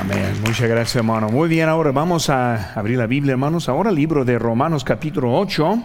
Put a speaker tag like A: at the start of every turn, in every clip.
A: Amén. Muchas gracias, hermano. Muy bien, ahora vamos a abrir la Biblia, hermanos. Ahora libro de Romanos capítulo 8.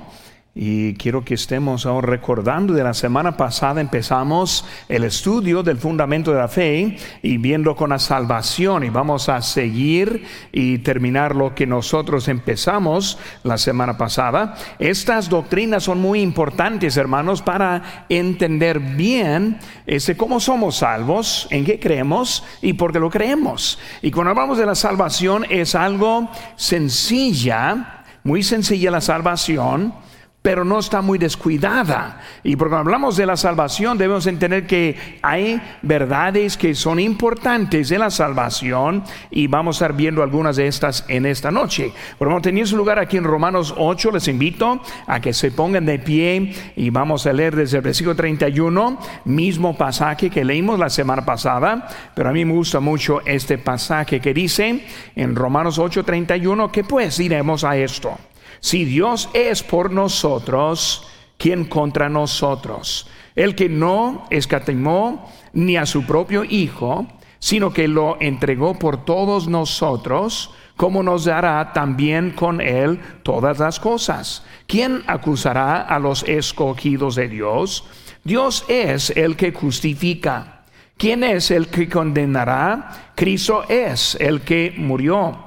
A: Y quiero que estemos ahora recordando de la semana pasada empezamos el estudio del fundamento de la fe y viendo con la salvación y vamos a seguir y terminar lo que nosotros empezamos la semana pasada. Estas doctrinas son muy importantes, hermanos, para entender bien ese, cómo somos salvos, en qué creemos y por qué lo creemos. Y cuando hablamos de la salvación es algo sencilla, muy sencilla la salvación pero no está muy descuidada. Y porque hablamos de la salvación, debemos entender que hay verdades que son importantes en la salvación y vamos a estar viendo algunas de estas en esta noche. Vamos a tener su lugar aquí en Romanos 8, les invito a que se pongan de pie y vamos a leer desde el versículo 31, mismo pasaje que leímos la semana pasada, pero a mí me gusta mucho este pasaje que dice en Romanos 8, 31, que pues diremos a esto. Si Dios es por nosotros, ¿quién contra nosotros? El que no escatimó ni a su propio Hijo, sino que lo entregó por todos nosotros, ¿cómo nos dará también con él todas las cosas? ¿Quién acusará a los escogidos de Dios? Dios es el que justifica. ¿Quién es el que condenará? Cristo es el que murió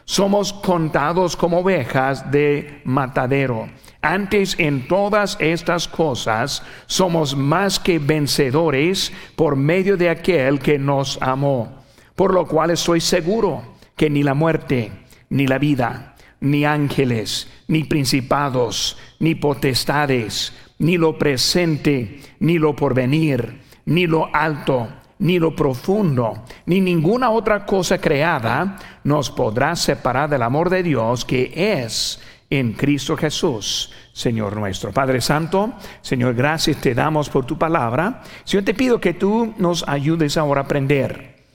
A: somos contados como ovejas de matadero. Antes en todas estas cosas somos más que vencedores por medio de aquel que nos amó. Por lo cual estoy seguro que ni la muerte, ni la vida, ni ángeles, ni principados, ni potestades, ni lo presente, ni lo porvenir, ni lo alto, ni lo profundo, ni ninguna otra cosa creada nos podrá separar del amor de Dios que es en Cristo Jesús, Señor nuestro. Padre Santo, Señor, gracias te damos por tu palabra. Señor, te pido que tú nos ayudes ahora a aprender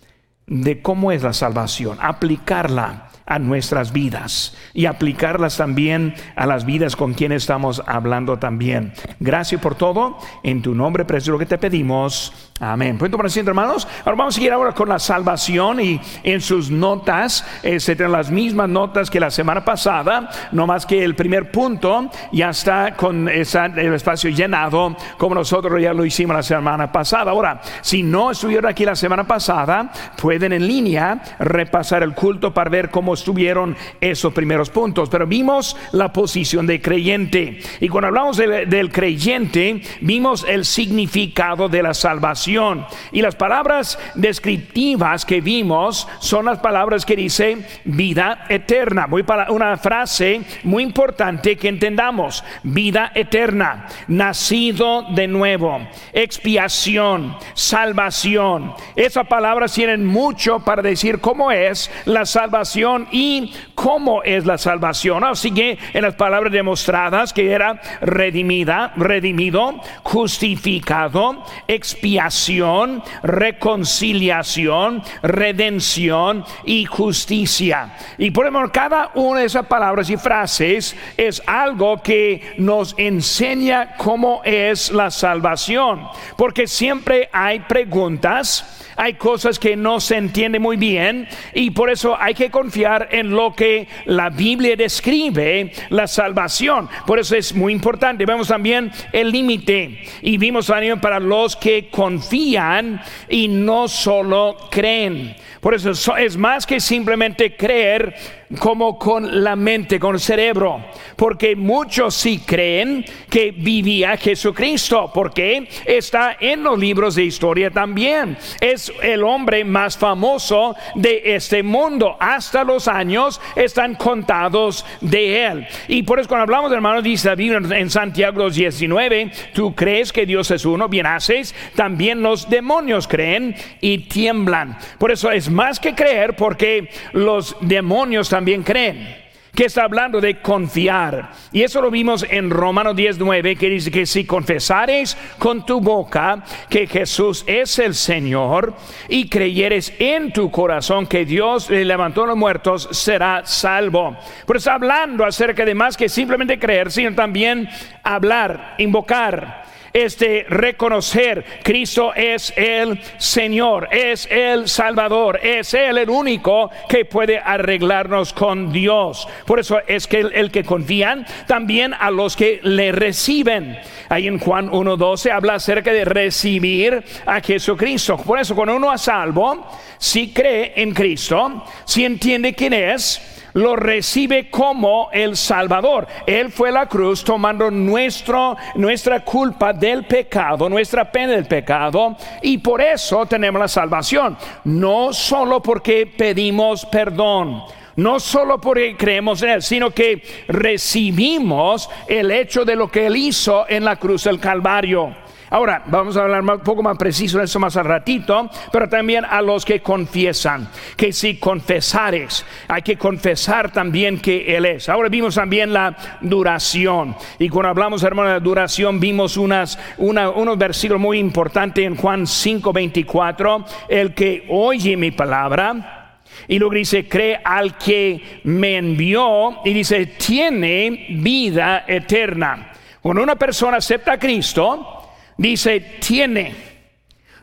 A: de cómo es la salvación, aplicarla a nuestras vidas y aplicarlas también a las vidas con quien estamos hablando también. Gracias por todo. En tu nombre, precioso, que te pedimos. Amén. Punto para siempre, hermanos. Ahora vamos a seguir ahora con la salvación y en sus notas eh, se tienen las mismas notas que la semana pasada, no más que el primer punto ya está con el espacio llenado como nosotros ya lo hicimos la semana pasada. Ahora, si no estuvieron aquí la semana pasada, pueden en línea repasar el culto para ver cómo estuvieron esos primeros puntos. Pero vimos la posición de creyente y cuando hablamos del creyente, vimos el significado de la salvación y las palabras descriptivas que vimos son las palabras que dice vida eterna. Voy para una frase muy importante que entendamos. Vida eterna, nacido de nuevo, expiación, salvación. Esas palabras tienen mucho para decir cómo es la salvación y cómo es la salvación. Así que en las palabras demostradas que era redimida, redimido, justificado, expiación reconciliación, redención y justicia. Y por ejemplo, cada una de esas palabras y frases es algo que nos enseña cómo es la salvación. Porque siempre hay preguntas hay cosas que no se entiende muy bien y por eso hay que confiar en lo que la Biblia describe, la salvación. Por eso es muy importante. Vemos también el límite y vimos también para los que confían y no solo creen. Por eso es más que simplemente creer como con la mente, con el cerebro. Porque muchos sí creen que vivía Jesucristo, porque está en los libros de historia también. Es el hombre más famoso de este mundo. Hasta los años están contados de él. Y por eso cuando hablamos, hermanos, dice la Biblia en Santiago 19, tú crees que Dios es uno, bien haces, también los demonios creen y tiemblan. Por eso es más que creer porque los demonios también creen. que está hablando de confiar. Y eso lo vimos en Romanos 10:9, que dice que si confesares con tu boca que Jesús es el Señor y creyeres en tu corazón que Dios le levantó a los muertos, será salvo. Pero está hablando acerca de más que simplemente creer, sino también hablar, invocar este reconocer Cristo es el Señor, es el Salvador, es Él el único que puede arreglarnos con Dios. Por eso es que el, que confían también a los que le reciben. Ahí en Juan 1.12 habla acerca de recibir a Jesucristo. Por eso cuando uno a salvo, si cree en Cristo, si entiende quién es, lo recibe como el Salvador. Él fue la cruz tomando nuestro, nuestra culpa del pecado, nuestra pena del pecado, y por eso tenemos la salvación. No solo porque pedimos perdón no solo porque creemos en Él, sino que recibimos el hecho de lo que Él hizo en la cruz del Calvario. Ahora, vamos a hablar un poco más preciso de eso más al ratito, pero también a los que confiesan, que si confesares, hay que confesar también que Él es. Ahora vimos también la duración, y cuando hablamos, hermano, de duración, vimos unas, unos versículos muy importantes en Juan 5:24, el que oye mi palabra, y luego dice, cree al que me envió y dice, tiene vida eterna. Cuando una persona acepta a Cristo, Dice, tiene,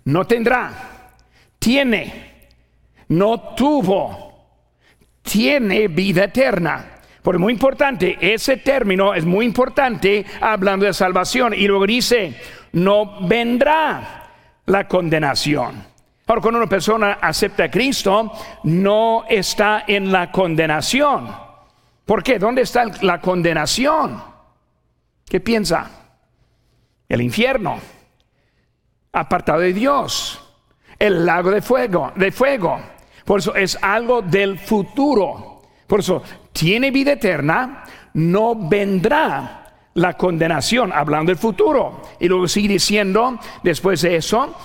A: no tendrá, tiene, no tuvo, tiene vida eterna. Porque muy importante, ese término es muy importante hablando de salvación. Y luego dice, no vendrá la condenación. Ahora, cuando una persona acepta a Cristo, no está en la condenación. ¿Por qué? ¿Dónde está la condenación? ¿Qué piensa? El infierno, apartado de Dios, el lago de fuego, de fuego. Por eso es algo del futuro. Por eso tiene vida eterna, no vendrá la condenación, hablando del futuro. Y luego sigue diciendo, después de eso,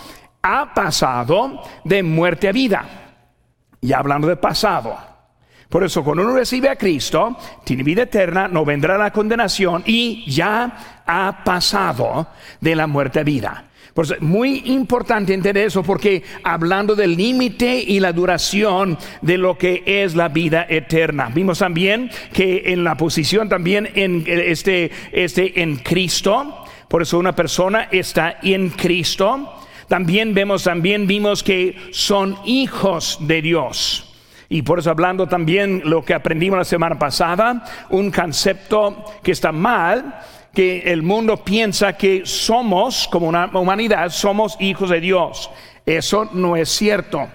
A: ha pasado de muerte a vida. Y hablando del pasado. Por eso cuando uno recibe a Cristo, tiene vida eterna, no vendrá la condenación y ya ha pasado de la muerte a vida. Por eso, muy importante entender eso porque hablando del límite y la duración de lo que es la vida eterna. Vimos también que en la posición también en este, este en Cristo, por eso una persona está en Cristo. También vemos, también vimos que son hijos de Dios. Y por eso hablando también lo que aprendimos la semana pasada, un concepto que está mal, que el mundo piensa que somos, como una humanidad, somos hijos de Dios. Eso no es cierto.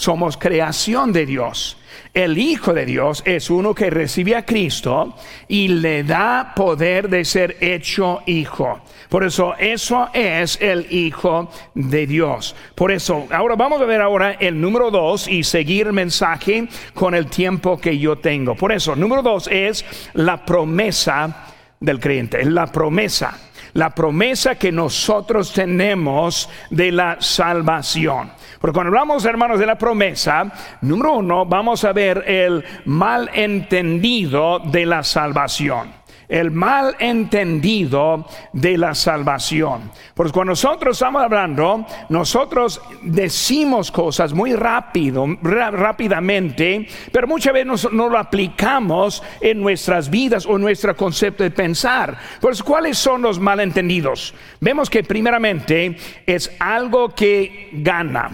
A: Somos creación de Dios. El Hijo de Dios es uno que recibe a Cristo y le da poder de ser hecho hijo. Por eso eso es el Hijo de Dios. Por eso, ahora vamos a ver ahora el número dos y seguir mensaje con el tiempo que yo tengo. Por eso, número dos es la promesa del creyente, la promesa. La promesa que nosotros tenemos de la salvación. Porque cuando hablamos, hermanos, de la promesa, número uno, vamos a ver el malentendido de la salvación el mal entendido de la salvación. Porque cuando nosotros estamos hablando, nosotros decimos cosas muy rápido, rápidamente, pero muchas veces no, lo aplicamos en nuestras vidas o en nuestro concepto de pensar. Pues, ¿cuáles son los malentendidos? Vemos que primeramente es algo que gana,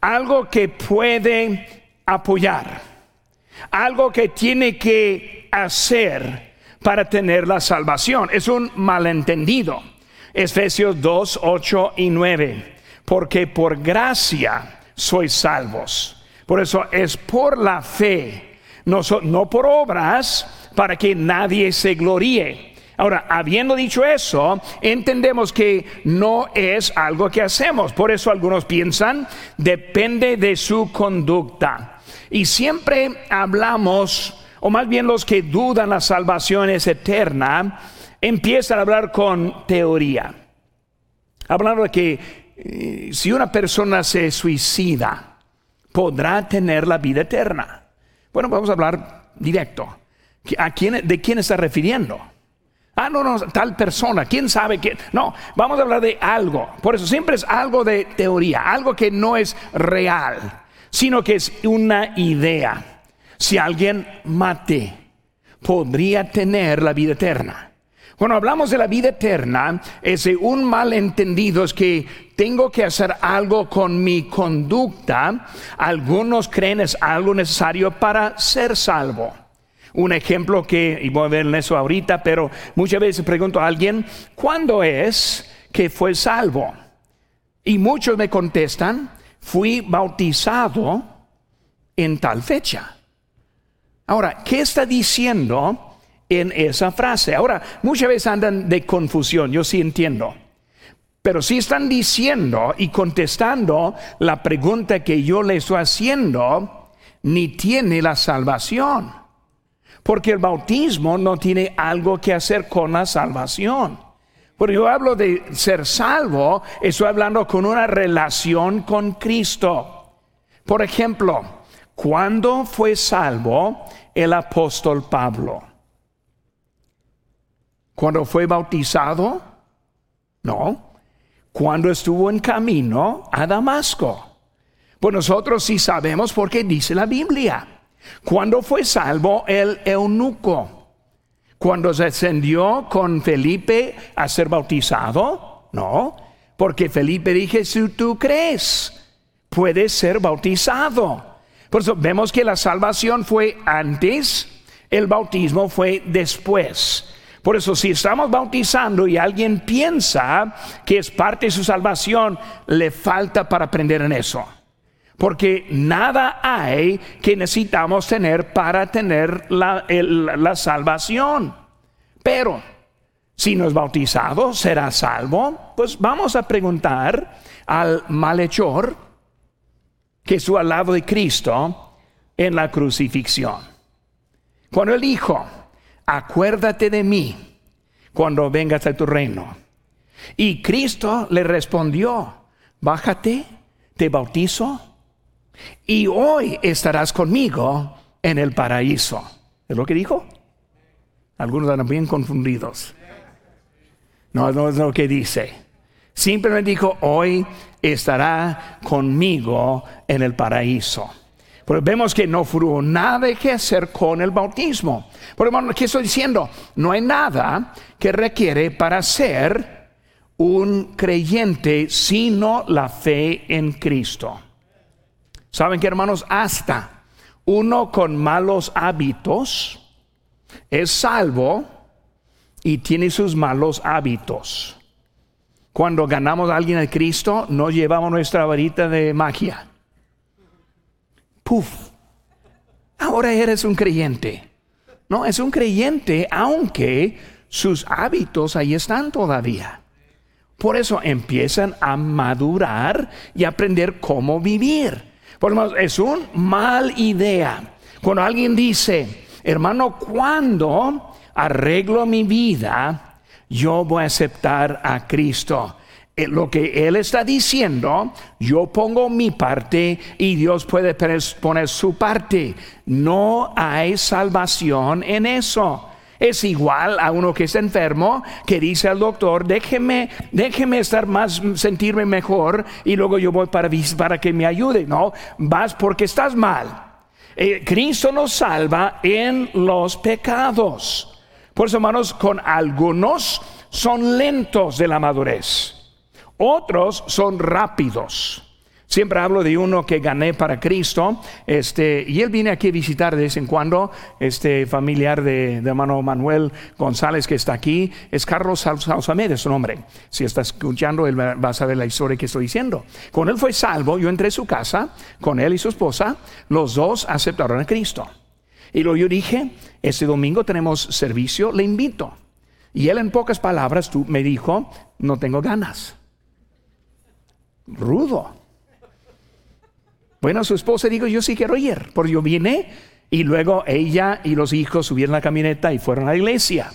A: algo que puede apoyar, algo que tiene que hacer para tener la salvación. Es un malentendido. Efesios 2, 8 y 9. Porque por gracia sois salvos. Por eso es por la fe, no, no por obras, para que nadie se gloríe. Ahora, habiendo dicho eso, entendemos que no es algo que hacemos. Por eso algunos piensan, depende de su conducta. Y siempre hablamos o más bien los que dudan la salvación es eterna, empiezan a hablar con teoría. Hablando de que eh, si una persona se suicida, podrá tener la vida eterna. Bueno, vamos a hablar directo. ¿A quién, ¿De quién está refiriendo? Ah, no, no, tal persona, quién sabe qué. No, vamos a hablar de algo. Por eso siempre es algo de teoría, algo que no es real, sino que es una idea. Si alguien mate, podría tener la vida eterna. Cuando hablamos de la vida eterna, ese un malentendido es que tengo que hacer algo con mi conducta. Algunos creen es algo necesario para ser salvo. Un ejemplo que, y voy a ver en eso ahorita, pero muchas veces pregunto a alguien, ¿cuándo es que fue salvo? Y muchos me contestan, fui bautizado en tal fecha. Ahora, ¿qué está diciendo en esa frase? Ahora, muchas veces andan de confusión, yo sí entiendo. Pero si están diciendo y contestando la pregunta que yo le estoy haciendo, ni tiene la salvación. Porque el bautismo no tiene algo que hacer con la salvación. Pero yo hablo de ser salvo, estoy hablando con una relación con Cristo. Por ejemplo, ¿cuándo fue salvo el apóstol Pablo? ¿Cuando fue bautizado? No. Cuando estuvo en camino a Damasco. Pues nosotros sí sabemos porque dice la Biblia. Cuando fue salvo el eunuco? Cuando se ascendió con Felipe a ser bautizado? No, porque Felipe dije, si tú crees, puedes ser bautizado. Por eso vemos que la salvación fue antes, el bautismo fue después. Por eso si estamos bautizando y alguien piensa que es parte de su salvación, le falta para aprender en eso. Porque nada hay que necesitamos tener para tener la, salvación. Pero si no es bautizado, será salvo. Pues vamos a preguntar al malhechor estuvo al lado de Cristo en la crucifixión. Cuando él dijo, acuérdate de mí cuando vengas a tu reino. Y Cristo le respondió, bájate, te bautizo y hoy estarás conmigo en el paraíso. ¿Es lo que dijo? Algunos están bien confundidos. No, no es lo que dice. Simplemente dijo, hoy estará conmigo en el paraíso. Pero vemos que no hubo nada que hacer con el bautismo. Por hermano, ¿qué estoy diciendo? No hay nada que requiere para ser un creyente sino la fe en Cristo. Saben que hermanos, hasta uno con malos hábitos es salvo y tiene sus malos hábitos. Cuando ganamos a alguien a Cristo, no llevamos nuestra varita de magia. Puf, ahora eres un creyente. No, es un creyente, aunque sus hábitos ahí están todavía. Por eso empiezan a madurar y aprender cómo vivir. Por lo es una mal idea. Cuando alguien dice, hermano, cuando arreglo mi vida, yo voy a aceptar a Cristo. Eh, lo que Él está diciendo, yo pongo mi parte y Dios puede poner su parte. No hay salvación en eso. Es igual a uno que está enfermo, que dice al doctor, déjeme, déjeme estar más, sentirme mejor y luego yo voy para, que me ayude. No, vas porque estás mal. Eh, Cristo nos salva en los pecados. Por eso, hermanos, con algunos son lentos de la madurez, otros son rápidos. Siempre hablo de uno que gané para Cristo, este, y él viene aquí a visitar de vez en cuando, este familiar de, hermano Manuel González que está aquí, es Carlos Salsamed, es su nombre. Si está escuchando, él va a saber la historia que estoy diciendo. Con él fue salvo, yo entré a su casa, con él y su esposa, los dos aceptaron a Cristo. Y luego yo dije, este domingo tenemos servicio, le invito. Y él en pocas palabras me dijo, no tengo ganas. Rudo. Bueno, su esposa dijo, yo sí quiero ir, porque yo vine y luego ella y los hijos subieron la camioneta y fueron a la iglesia.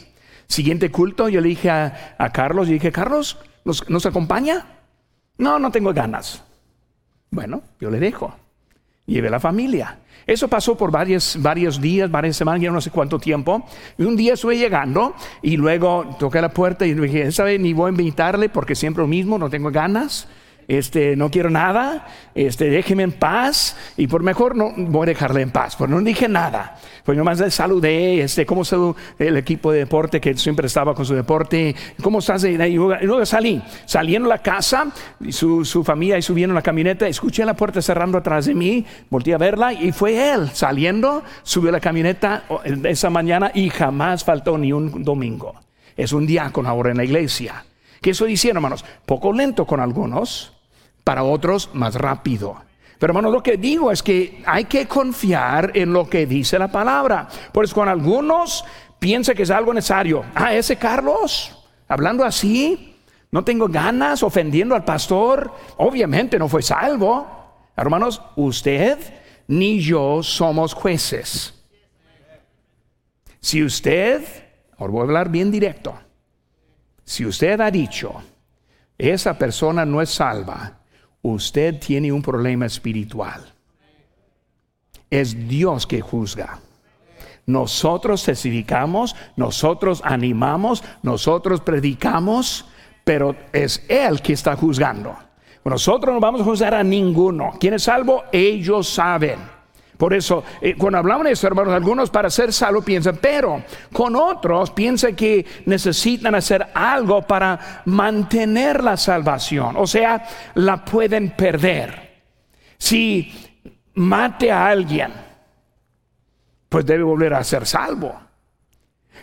A: Siguiente culto, yo le dije a, Carlos, yo dije, Carlos, ¿nos, ¿nos acompaña? No, no tengo ganas. Bueno, yo le dejo. Llevé la familia. Eso pasó por varios, varios días, varias semanas, ya no sé cuánto tiempo. Y un día estuve llegando y luego toqué la puerta y dije, ¿sabe? Ni voy a invitarle porque siempre lo mismo, no tengo ganas este, no quiero nada, este, déjeme en paz y por mejor no voy a dejarle en paz, pues no dije nada. Pues nomás le saludé, este, cómo está el equipo de deporte que siempre estaba con su deporte, cómo estás, y luego salí, saliendo a la casa, su, su familia y subiendo la camioneta, escuché la puerta cerrando atrás de mí, volteé a verla y fue él saliendo, subió la camioneta esa mañana y jamás faltó ni un domingo. Es un diácono ahora en la iglesia. ¿Qué estoy diciendo, hermanos? Poco lento con algunos, para otros más rápido. Pero hermanos, lo que digo es que hay que confiar en lo que dice la palabra. Pues con algunos piensa que es algo necesario. Ah, ese Carlos, hablando así, no tengo ganas, ofendiendo al pastor, obviamente no fue salvo. Hermanos, usted ni yo somos jueces. Si usted, ahora voy a hablar bien directo, si usted ha dicho, esa persona no es salva, usted tiene un problema espiritual. Es Dios que juzga. Nosotros testificamos, nosotros animamos, nosotros predicamos, pero es Él que está juzgando. Nosotros no vamos a juzgar a ninguno. ¿Quién es salvo? Ellos saben. Por eso, eh, cuando hablamos de eso, hermanos, algunos para ser salvos piensan, pero con otros piensan que necesitan hacer algo para mantener la salvación. O sea, la pueden perder. Si mate a alguien, pues debe volver a ser salvo.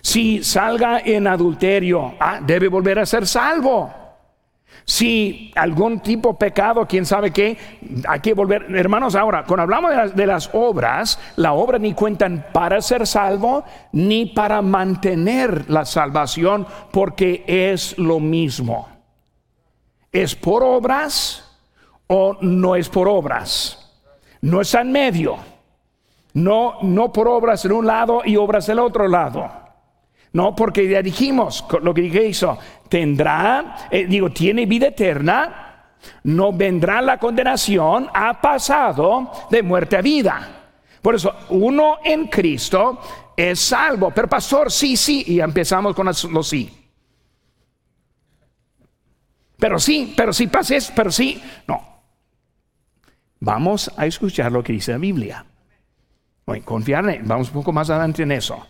A: Si salga en adulterio, ah, debe volver a ser salvo. Si algún tipo pecado, quién sabe qué, hay que volver. Hermanos, ahora, cuando hablamos de las, obras, la obra ni cuentan para ser salvo ni para mantener la salvación, porque es lo mismo. ¿Es por obras o no es por obras? No está en medio. No, no por obras en un lado y obras del otro lado. No, porque ya dijimos lo que hizo, tendrá, eh, digo, tiene vida eterna, no vendrá la condenación, ha pasado de muerte a vida. Por eso, uno en Cristo es salvo. Pero pastor, sí, sí, y empezamos con los sí. Pero sí, pero sí pases, pero sí, no. Vamos a escuchar lo que dice la Biblia. Bueno, confiarle, vamos un poco más adelante en eso.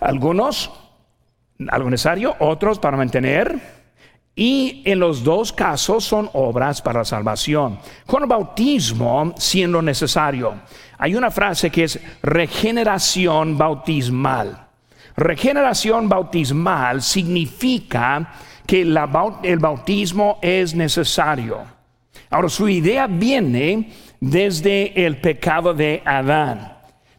A: Algunos, algo necesario, otros para mantener. Y en los dos casos son obras para la salvación. Con el bautismo siendo necesario. Hay una frase que es regeneración bautismal. Regeneración bautismal significa que el bautismo es necesario. Ahora, su idea viene desde el pecado de Adán.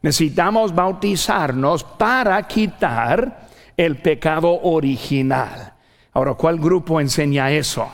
A: Necesitamos bautizarnos para quitar el pecado original. Ahora, ¿cuál grupo enseña eso?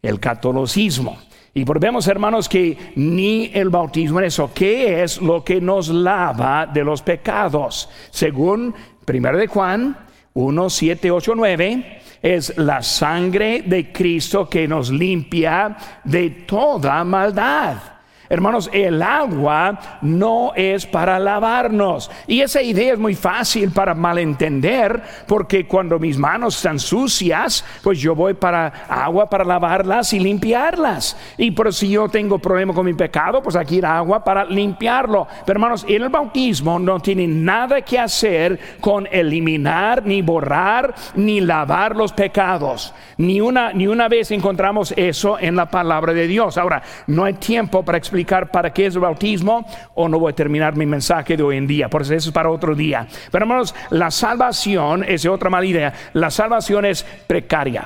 A: El catolicismo. Y volvemos, hermanos, que ni el bautismo en eso. ¿Qué es lo que nos lava de los pecados? Según 1 de Juan 1, 7, 8, 9, es la sangre de Cristo que nos limpia de toda maldad. Hermanos, el agua no es para lavarnos. Y esa idea es muy fácil para malentender, porque cuando mis manos están sucias, pues yo voy para agua para lavarlas y limpiarlas. Y por si yo tengo problema con mi pecado, pues aquí ir agua para limpiarlo. Pero hermanos, el bautismo no tiene nada que hacer con eliminar, ni borrar, ni lavar los pecados. Ni una, ni una vez encontramos eso en la palabra de Dios. Ahora, no hay tiempo para explicar para qué es el bautismo o no voy a terminar mi mensaje de hoy en día, por eso es para otro día. Pero hermanos, la salvación es otra mala idea. La salvación es precaria.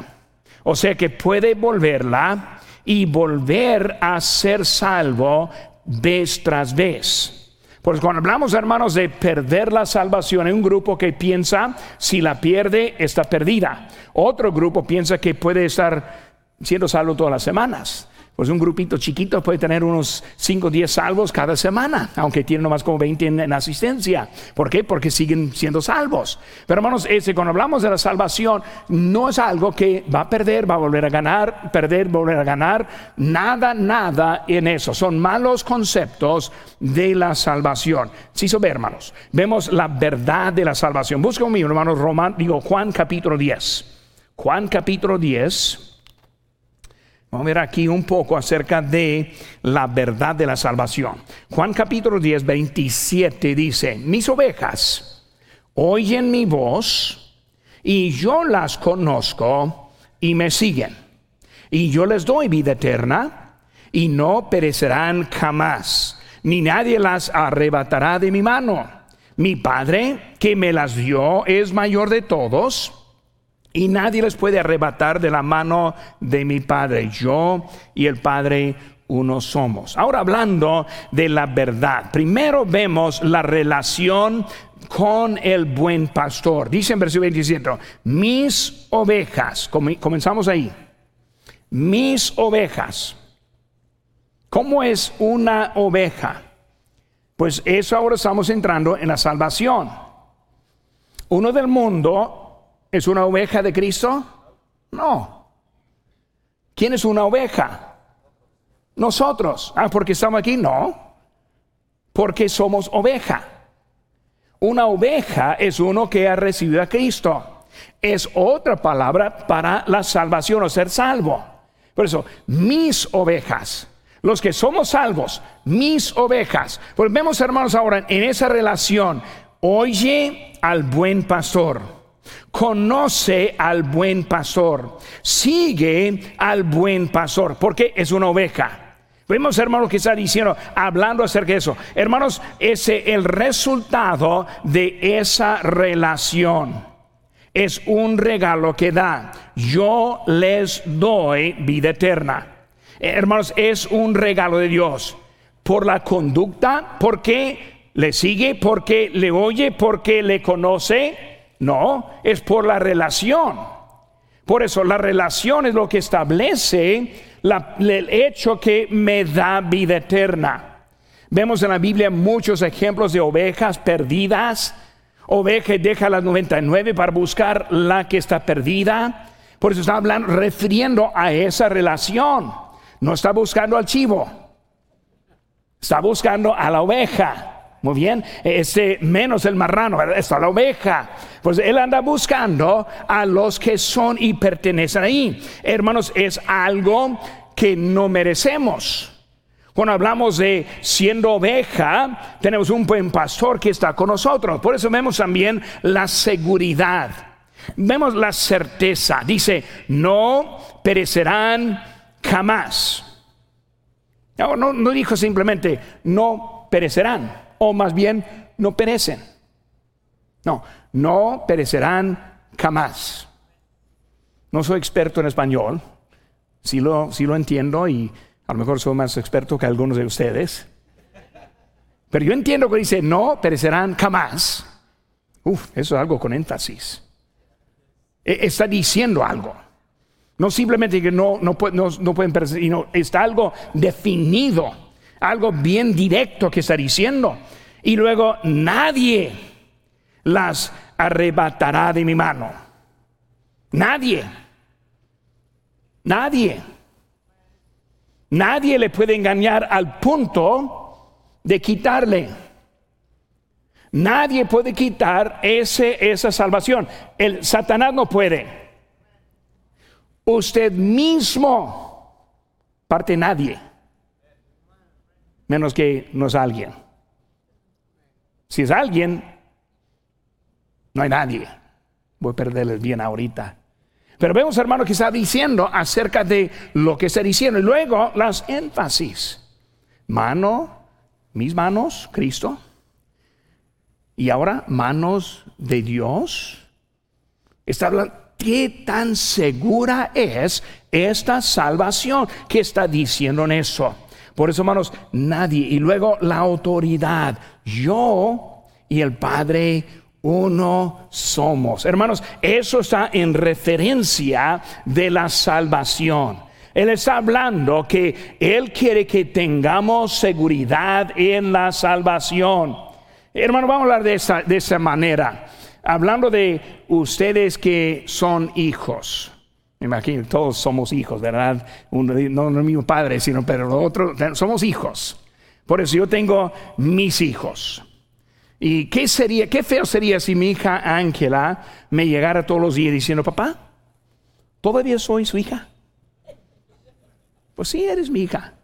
A: O sea que puede volverla y volver a ser salvo vez tras vez. Pues cuando hablamos, hermanos, de perder la salvación, hay un grupo que piensa si la pierde, está perdida. Otro grupo piensa que puede estar siendo salvo todas las semanas. Pues un grupito chiquito puede tener unos 5 o 10 salvos cada semana, aunque tiene nomás como 20 en, asistencia. ¿Por qué? Porque siguen siendo salvos. Pero hermanos, ese, cuando hablamos de la salvación, no es algo que va a perder, va a volver a ganar, perder, volver a ganar. Nada, nada en eso. Son malos conceptos de la salvación. Si sí, hermanos, vemos la verdad de la salvación. Busca conmigo, hermanos, Román, digo Juan capítulo 10. Juan capítulo 10. Vamos a ver aquí un poco acerca de la verdad de la salvación. Juan capítulo 10, 27 dice, mis ovejas oyen mi voz y yo las conozco y me siguen. Y yo les doy vida eterna y no perecerán jamás, ni nadie las arrebatará de mi mano. Mi Padre que me las dio es mayor de todos y nadie les puede arrebatar de la mano de mi Padre. Yo y el Padre uno somos. Ahora hablando de la verdad, primero vemos la relación con el buen pastor. Dice en versículo 27, mis ovejas, comenzamos ahí, mis ovejas. ¿Cómo es una oveja? Pues eso ahora estamos entrando en la salvación. Uno del mundo ¿Es una oveja de Cristo? No. ¿Quién es una oveja? Nosotros. Ah, porque estamos aquí. No. Porque somos oveja. Una oveja es uno que ha recibido a Cristo. Es otra palabra para la salvación o ser salvo. Por eso, mis ovejas. Los que somos salvos, mis ovejas. Pues vemos, hermanos, ahora en esa relación. Oye al buen pastor conoce al buen pastor, sigue al buen pastor, porque es una oveja. Vemos, hermanos, que está diciendo, hablando acerca de eso. Hermanos, ese es el resultado de esa relación. Es un regalo que da. Yo les doy vida eterna. Hermanos, es un regalo de Dios. Por la conducta, porque le sigue, porque le oye, porque le conoce no, es por la relación. Por eso la relación es lo que establece el hecho que me da vida eterna. Vemos en la Biblia muchos ejemplos de ovejas perdidas. Oveja deja las 99 para buscar la que está perdida. Por eso está hablando, refiriendo a esa relación. No está buscando al chivo. Está buscando a la oveja. Muy bien, ese menos el marrano, está la oveja. Pues él anda buscando a los que son y pertenecen ahí. Hermanos, es algo que no merecemos. Cuando hablamos de siendo oveja, tenemos un buen pastor que está con nosotros. Por eso vemos también la seguridad. Vemos la certeza. Dice, no perecerán jamás. No, no dijo simplemente, no perecerán o más bien no perecen. No, no perecerán jamás. No soy experto en español, sí lo, lo entiendo y a lo mejor soy más experto que algunos de ustedes. Pero yo entiendo que dice no perecerán jamás. Uf, eso es algo con énfasis. E, está diciendo algo. No simplemente que no, no, no pueden perecer, sino está algo definido, algo bien directo que está diciendo. Y luego nadie las arrebatará de mi mano. Nadie. Nadie. Nadie le puede engañar al punto de quitarle. Nadie puede quitar ese, esa salvación. El Satanás no puede. Usted mismo, parte nadie, menos que no es alguien. Si es alguien, no hay nadie. Voy a perderles bien ahorita. Pero vemos, hermano, que está diciendo acerca de lo que está diciendo. Y luego las énfasis. Mano, mis manos, Cristo. Y ahora manos de Dios. Está hablando, ¿qué tan segura es esta salvación que está diciendo en eso? Por eso, hermanos, nadie. Y luego la autoridad. Yo y el Padre uno somos. Hermanos, eso está en referencia de la salvación. Él está hablando que Él quiere que tengamos seguridad en la salvación. Hermano, vamos a hablar de esa, de esa manera. Hablando de ustedes que son hijos. Me imagino, todos somos hijos, ¿verdad? Uno, no, no mi padre, sino, pero los otros, somos hijos. Por eso yo tengo mis hijos. ¿Y qué sería, qué feo sería si mi hija Ángela me llegara todos los días diciendo, papá, ¿todavía soy su hija? Pues sí, eres mi hija.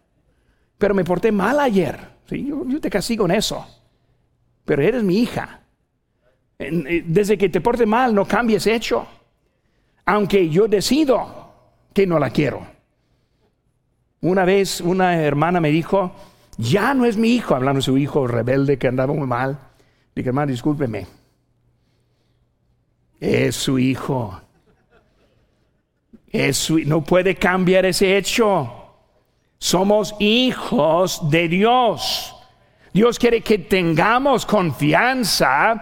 A: Pero me porté mal ayer. ¿sí? Yo, te castigo en eso. Pero eres mi hija. Eh, desde que te porte mal, no cambies hecho. Aunque yo decido que no la quiero. Una vez una hermana me dijo, ya no es mi hijo, hablando de su hijo rebelde que andaba muy mal. Dije, hermano, discúlpeme. Es su hijo. Es su, no puede cambiar ese hecho. Somos hijos de Dios. Dios quiere que tengamos confianza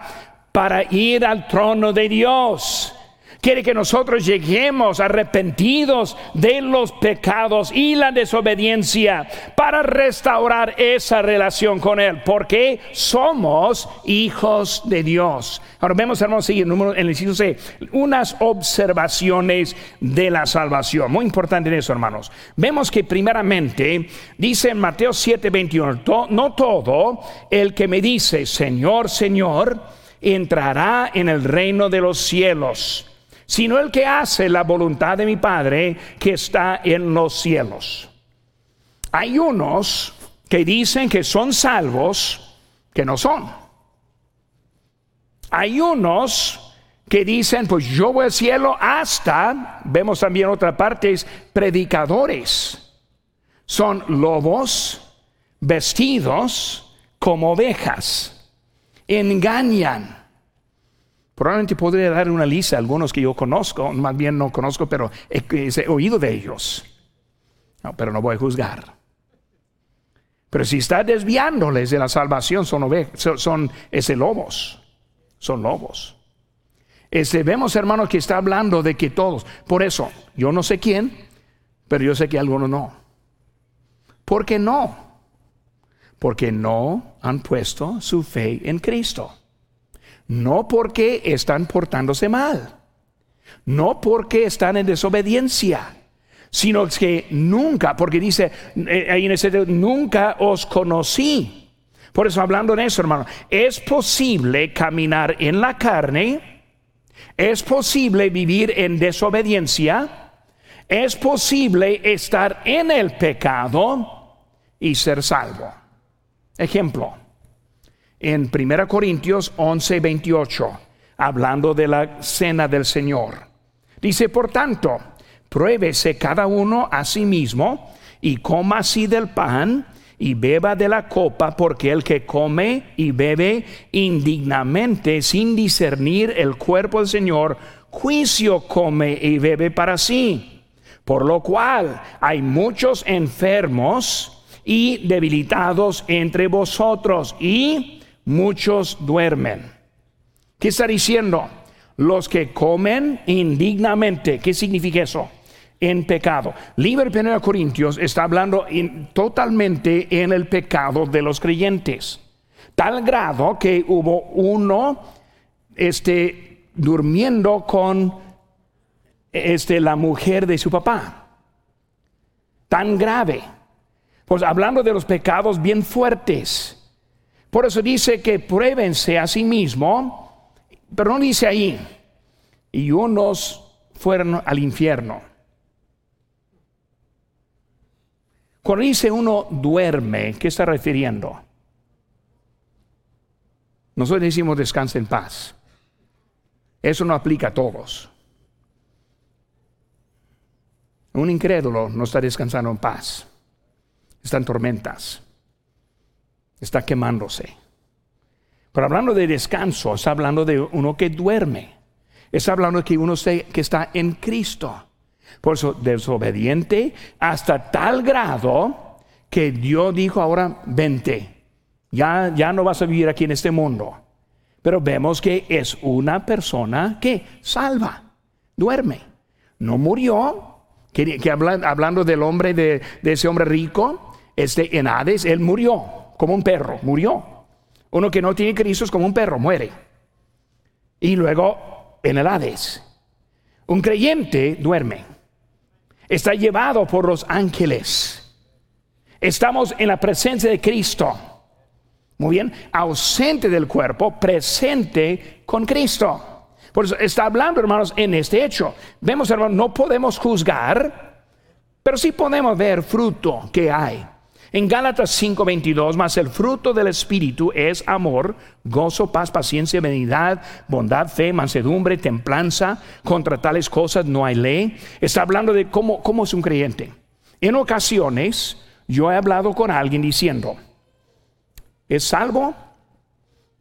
A: para ir al trono de Dios. Quiere que nosotros lleguemos arrepentidos de los pecados y la desobediencia para restaurar esa relación con Él, porque somos hijos de Dios. Ahora vemos, hermanos, en el inciso C, unas observaciones de la salvación. Muy importante eso, hermanos. Vemos que primeramente dice en Mateo 7, 21, no todo el que me dice, Señor, Señor, entrará en el reino de los cielos sino el que hace la voluntad de mi Padre que está en los cielos. Hay unos que dicen que son salvos, que no son. Hay unos que dicen, pues yo voy al cielo hasta, vemos también otra parte, predicadores. Son lobos vestidos como ovejas. Engañan Probablemente podría dar una lista a algunos que yo conozco, más bien no conozco, pero he, oído de ellos. pero no voy a juzgar. Pero si está desviándoles de la salvación, son, lobos. Son lobos. Este, vemos, hermanos, que está hablando de que todos. Por eso, yo no sé quién, pero yo sé que algunos no. ¿Por qué no? Porque no han puesto su fe en Cristo. No porque están portándose mal, no porque están en desobediencia, sino que nunca, porque dice eh, ahí en ese nunca os conocí. Por eso hablando de eso, hermano, es posible caminar en la carne, es posible vivir en desobediencia, es posible estar en el pecado y ser salvo. Ejemplo, en 1 Corintios 11, 28, hablando de la cena del Señor. Dice, por tanto, pruébese cada uno a sí mismo y coma así del pan y beba de la copa, porque el que come y bebe indignamente sin discernir el cuerpo del Señor, juicio come y bebe para sí. Por lo cual hay muchos enfermos y debilitados entre vosotros y muchos duermen. ¿Qué está diciendo? Los que comen indignamente. ¿Qué significa eso? En pecado. Libre 1 Corintios está hablando totalmente en el pecado de los creyentes. Tal grado que hubo uno este, durmiendo con este, la mujer de su papá. Tan grave. Pues hablando de los pecados bien fuertes por eso dice que pruébense a sí mismo, pero no dice ahí, y unos fueron al infierno. Cuando dice uno duerme, ¿qué está refiriendo? Nosotros decimos descansa en paz. Eso no aplica a todos. Un incrédulo no está descansando en paz. Está en tormentas está quemándose. Pero hablando de descanso, está hablando de uno que duerme. Está hablando de que uno que está en Cristo. Por eso, desobediente hasta tal grado que Dios dijo ahora, vente. Ya, ya no vas a vivir aquí en este mundo. Pero vemos que es una persona que salva, duerme. No murió, Que, hablando del hombre, de, ese hombre rico, este en Hades, él murió como un perro, murió. Uno que no tiene Cristo es como un perro, muere. Y luego en el. Un creyente duerme. Está llevado por los ángeles. Estamos en la presencia de Cristo. Muy bien, ausente del cuerpo, presente con Cristo. Por eso está hablando, hermanos, en este hecho. Vemos, hermanos, no podemos juzgar, pero sí podemos ver fruto que hay. En Gálatas 5:22, más el fruto del Espíritu es amor, gozo, paz, paciencia, benignidad, bondad, fe, mansedumbre, templanza. Contra tales cosas no hay ley. Está hablando de cómo, cómo es un creyente. En ocasiones, yo he hablado con alguien diciendo, ¿es salvo?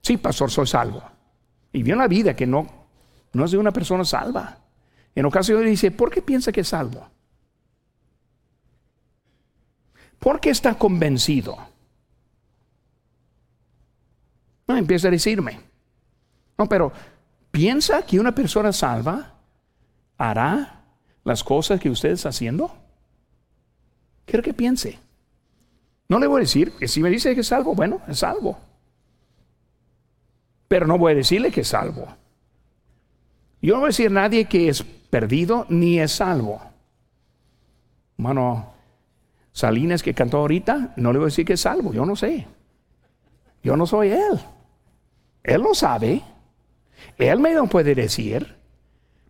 A: Sí, pastor, soy salvo. Y vi una vida que no no es de una persona salva. En ocasiones dice, ¿por qué piensa que es salvo? ¿Por qué está convencido? No, empieza a decirme. No, pero ¿piensa que una persona salva hará las cosas que usted está haciendo? Quiero que piense. No le voy a decir que si me dice que es salvo, bueno, es salvo. Pero no voy a decirle que es salvo. Yo no voy a decir a nadie que es perdido ni es salvo. Mano, Salinas que cantó ahorita, no le voy a decir que es salvo, yo no sé. Yo no soy él. Él lo sabe. Él me lo puede decir.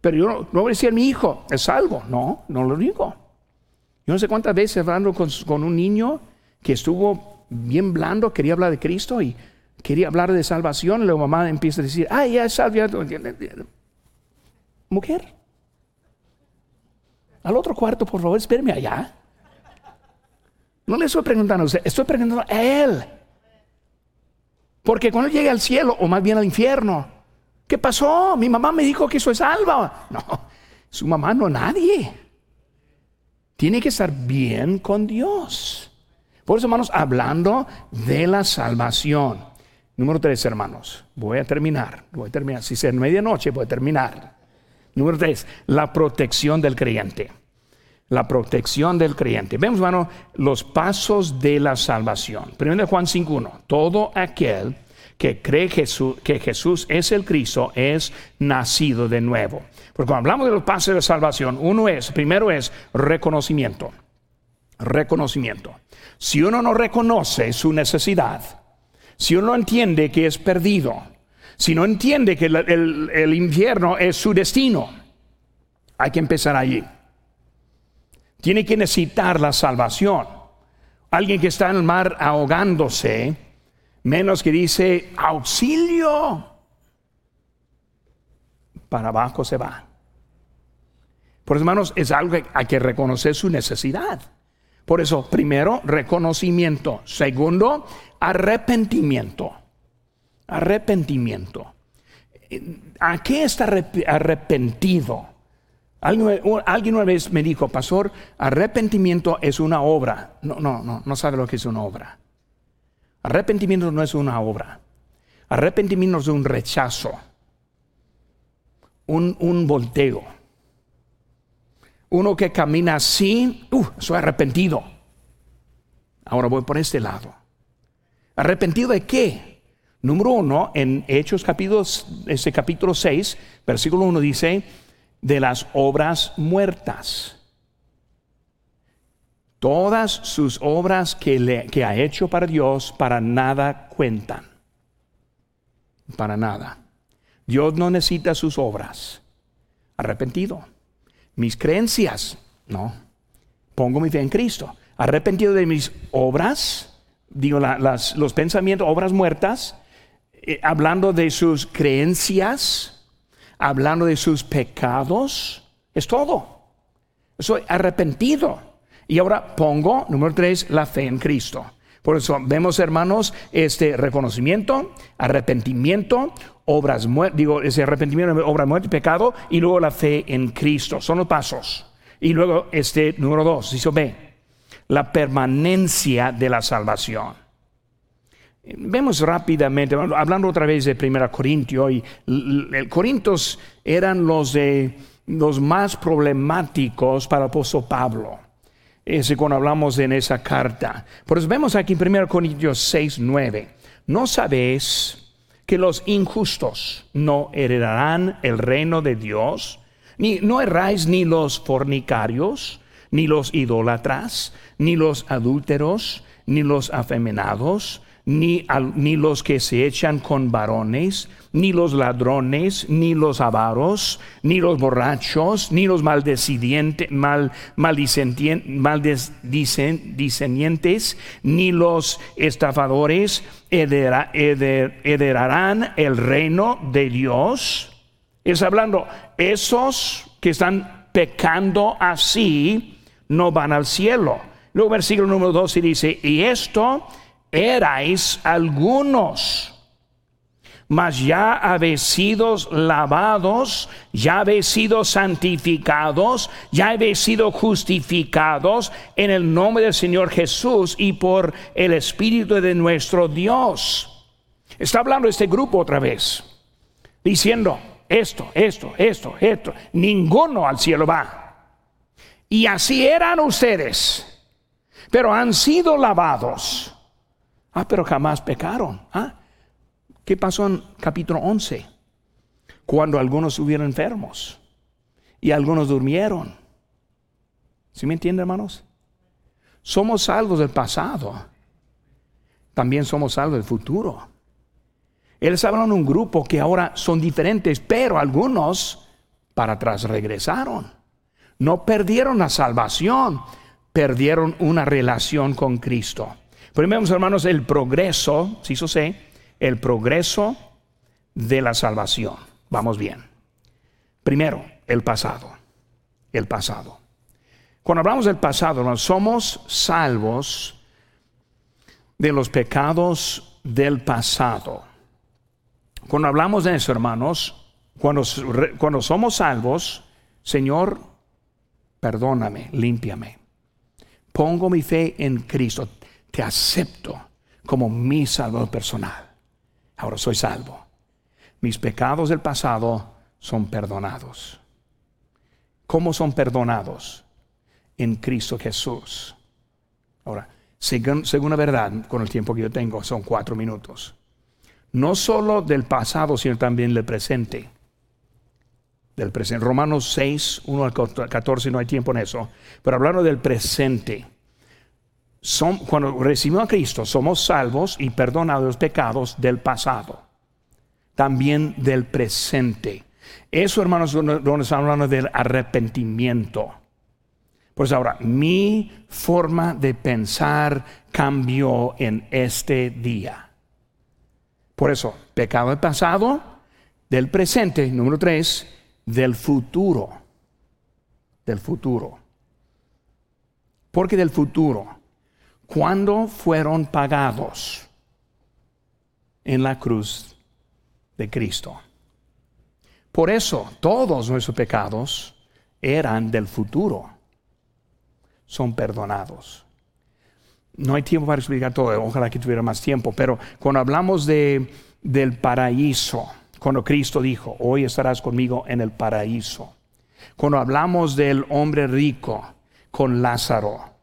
A: Pero yo no, voy a decir mi hijo, es salvo. No, no lo digo. Yo no sé cuántas veces hablando con, un niño que estuvo bien blando, quería hablar de Cristo y quería hablar de salvación, la mamá empieza a decir, ay, ya es salvo mujer. Al otro cuarto, por favor, espérame allá. No le estoy preguntando a usted, estoy preguntando a él. Porque cuando llegue al cielo, o más bien al infierno, ¿qué pasó? Mi mamá me dijo que soy salva. No, su mamá no nadie. Tiene que estar bien con Dios. Por eso, hermanos, hablando de la salvación. Número tres, hermanos. Voy a terminar. Voy a terminar. Si es medianoche, voy a terminar. Número tres, la protección del creyente. La protección del creyente. Vemos, hermano, los pasos de la salvación. Primero de Juan 5.1. Todo aquel que cree Jesús, que Jesús es el Cristo es nacido de nuevo. Porque cuando hablamos de los pasos de salvación, uno es, primero es reconocimiento. Reconocimiento. Si uno no reconoce su necesidad, si uno entiende que es perdido, si no entiende que el, infierno es su destino, hay que empezar allí. Tiene que necesitar la salvación. Alguien que está en el mar ahogándose, menos que dice, auxilio, para abajo se va. Por eso, hermanos, es algo que hay que reconocer su necesidad. Por eso, primero, reconocimiento. Segundo, arrepentimiento arrepentimiento. ¿A qué está arrepentido? Alguien, una vez me dijo, pastor, arrepentimiento es una obra. No, no, no, no sabe lo que es una obra. Arrepentimiento no es una obra. Arrepentimiento es un rechazo, un, un volteo. Uno que camina así, uh, soy arrepentido. Ahora voy por este lado. ¿Arrepentido de qué? Número uno, en Hechos capítulo, ese capítulo 6, versículo 1 dice, de las obras muertas. Todas sus obras que, ha hecho para Dios, para nada cuentan. Para nada. Dios no necesita sus obras. Arrepentido. Mis creencias, no. Pongo mi fe en Cristo. Arrepentido de mis obras, digo, las, los pensamientos, obras muertas, eh, hablando de sus creencias, hablando de sus pecados, es todo. Soy arrepentido. Y ahora pongo, número tres, la fe en Cristo. Por eso vemos, hermanos, este reconocimiento, arrepentimiento, obras muertas, digo, ese arrepentimiento, obras muertas y pecado, y luego la fe en Cristo. Son los pasos. Y luego, este número dos, hizo B, la permanencia de la salvación. Vemos rápidamente, hablando otra vez de 1 Corintio, y el Corintios eran los de los más problemáticos para el apóstol Pablo. Cuando hablamos en esa carta. Por eso vemos aquí en 1 Corintios 6, 9. ¿No sabéis que los injustos no heredarán el reino de Dios? Ni, no erráis ni los fornicarios, ni los idólatras, ni los adúlteros, ni los afeminados, ni, ni los que se echan con varones, ni los ladrones, ni los avaros, ni los borrachos, ni los maldecidientes, mal, maldisenientes, ni los estafadores heredarán el reino de Dios. Es hablando, esos que están pecando así no van al cielo. Luego versículo número 12 dice, y esto erais algunos, mas ya habéis sido lavados, ya habéis sido santificados, ya habéis sido justificados en el nombre del Señor Jesús y por el Espíritu de nuestro Dios. Está hablando este grupo otra vez, diciendo esto, esto, esto, esto, ninguno al cielo va. Y así eran ustedes, pero han sido lavados Ah, pero jamás pecaron. ¿Ah? ¿Qué pasó en capítulo 11? Cuando algunos estuvieron enfermos y algunos durmieron. ¿Sí me entienden, hermanos? Somos salvos del pasado. También somos salvos del futuro. Él está un grupo que ahora son diferentes, pero algunos para atrás regresaron. No perdieron la salvación, perdieron una relación con Cristo. Primero, hermanos, el progreso, si eso sé, el progreso de la salvación. Vamos bien. Primero, el pasado. El pasado. Cuando hablamos del pasado, somos salvos de los pecados del pasado. Cuando hablamos de eso, hermanos, cuando, cuando somos salvos, Señor, perdóname, límpiame. Pongo mi fe en Cristo te acepto como mi salvador personal. Ahora soy salvo. Mis pecados del pasado son perdonados. ¿Cómo son perdonados? En Cristo Jesús. Ahora, según, según la verdad, con el tiempo que yo tengo, son cuatro minutos. No solo del pasado, sino también del presente. Del presente. Romanos 6, 1 al 14, no hay tiempo en eso. Pero hablando del presente cuando recibimos a Cristo, somos salvos y perdonados los pecados del pasado, también del presente. Eso, hermanos, donde estamos hablando del arrepentimiento. Pues ahora, mi forma de pensar cambió en este día. Por eso, pecado del pasado, del presente, número tres, del futuro. Del futuro. Porque del futuro cuando fueron pagados en la cruz de Cristo. Por eso todos nuestros pecados eran del futuro. Son perdonados. No hay tiempo para explicar todo, ojalá que tuviera más tiempo, pero cuando hablamos de, del paraíso, cuando Cristo dijo, hoy estarás conmigo en el paraíso. Cuando hablamos del hombre rico con Lázaro,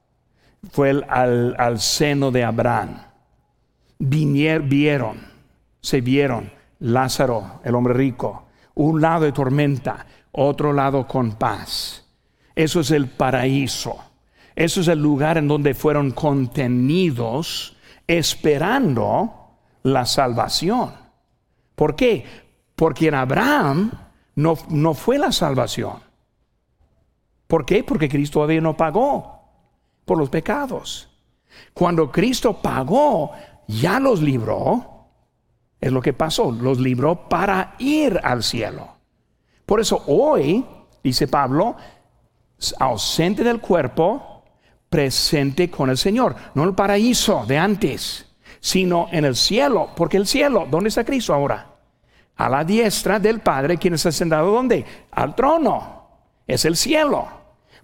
A: fue al, seno de Abraham. vieron, se vieron Lázaro, el hombre rico, un lado de tormenta, otro lado con paz. Eso es el paraíso. Eso es el lugar en donde fueron contenidos esperando la salvación. ¿Por qué? Porque en Abraham no, no fue la salvación. ¿Por qué? Porque Cristo todavía no pagó por los pecados. Cuando Cristo pagó, ya los libró. Es lo que pasó, los libró para ir al cielo. Por eso hoy, dice Pablo, ausente del cuerpo, presente con el Señor. No el paraíso de antes, sino en el cielo. Porque el cielo, ¿dónde está Cristo ahora? A la diestra del Padre, quien está sentado ¿dónde? Al trono. Es el cielo.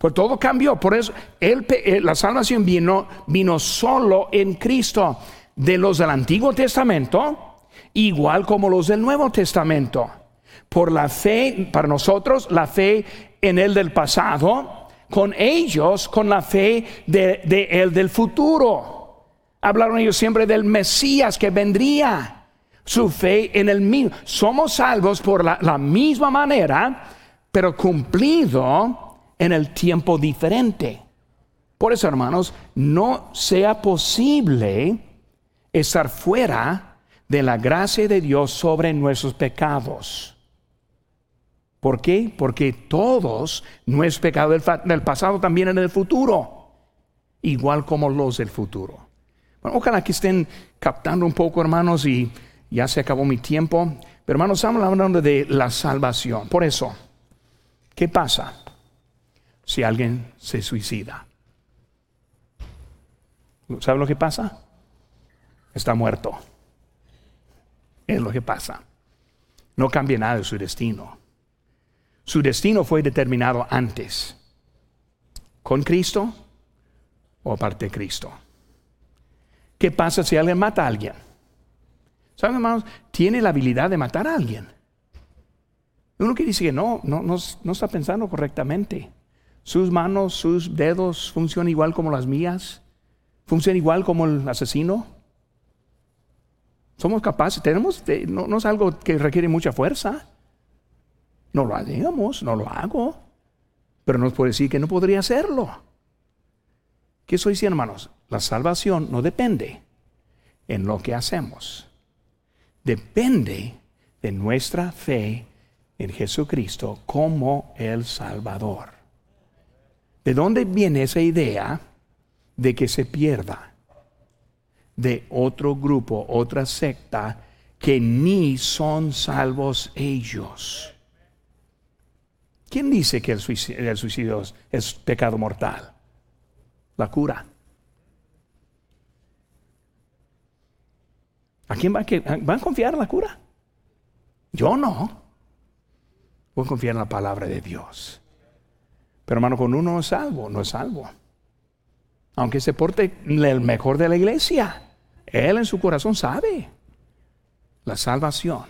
A: Pues todo cambió. Por eso eh, la salvación vino, vino solo en Cristo. De los del Antiguo Testamento, igual como los del Nuevo Testamento. Por la fe, para nosotros, la fe en el del pasado, con ellos, con la fe de, de el del futuro. Hablaron ellos siempre del Mesías que vendría, su fe en el mismo. Somos salvos por la, la misma manera, pero cumplido en el tiempo diferente. Por eso, hermanos, no sea posible estar fuera de la gracia de Dios sobre nuestros pecados. ¿Por qué? Porque todos no es pecado del, pasado, también en el futuro, igual como los del futuro. Bueno, ojalá que estén captando un poco, hermanos, y ya se acabó mi tiempo. Pero hermanos, estamos hablando de la salvación. Por eso, ¿qué pasa si alguien se suicida? ¿Sabe lo que pasa? Está muerto. Es lo que pasa. No cambia nada de su destino. Su destino fue determinado antes. ¿Con Cristo o aparte de Cristo? ¿Qué pasa si alguien mata a alguien? ¿Saben, hermanos? Tiene la habilidad de matar a alguien. Uno que dice que no, no, no, está pensando correctamente. Sus manos, sus dedos funcionan igual como las mías. Funcionan igual como el asesino. Somos capaces, tenemos, no, no es algo que requiere mucha fuerza. No lo hagamos, no lo hago. Pero nos puede decir que no podría hacerlo. ¿Qué estoy diciendo, hermanos? La salvación no depende en lo que hacemos. Depende de nuestra fe en Jesucristo como el Salvador. ¿De dónde viene esa idea de que se pierda? De otro grupo, otra secta, que ni son salvos ellos. ¿Quién dice que el suicidio, es pecado mortal? La cura. ¿A quién va a, van a confiar en la cura? Yo no. Voy a confiar en la palabra de Dios. Pero hermano, con uno es salvo, no es salvo. Aunque se porte el mejor de la iglesia, él en su corazón sabe la salvación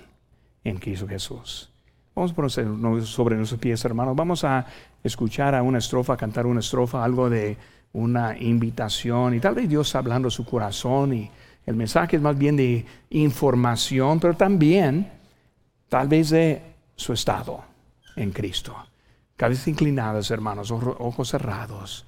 A: en Cristo Jesús. Vamos a sobre nuestros pies, hermanos. Vamos a escuchar a una estrofa, cantar una estrofa, algo de una invitación. Y tal vez Dios está hablando a su corazón y el mensaje es más bien de información, pero también tal vez de su estado en Cristo. Cabezas inclinadas, hermanos, ojos cerrados.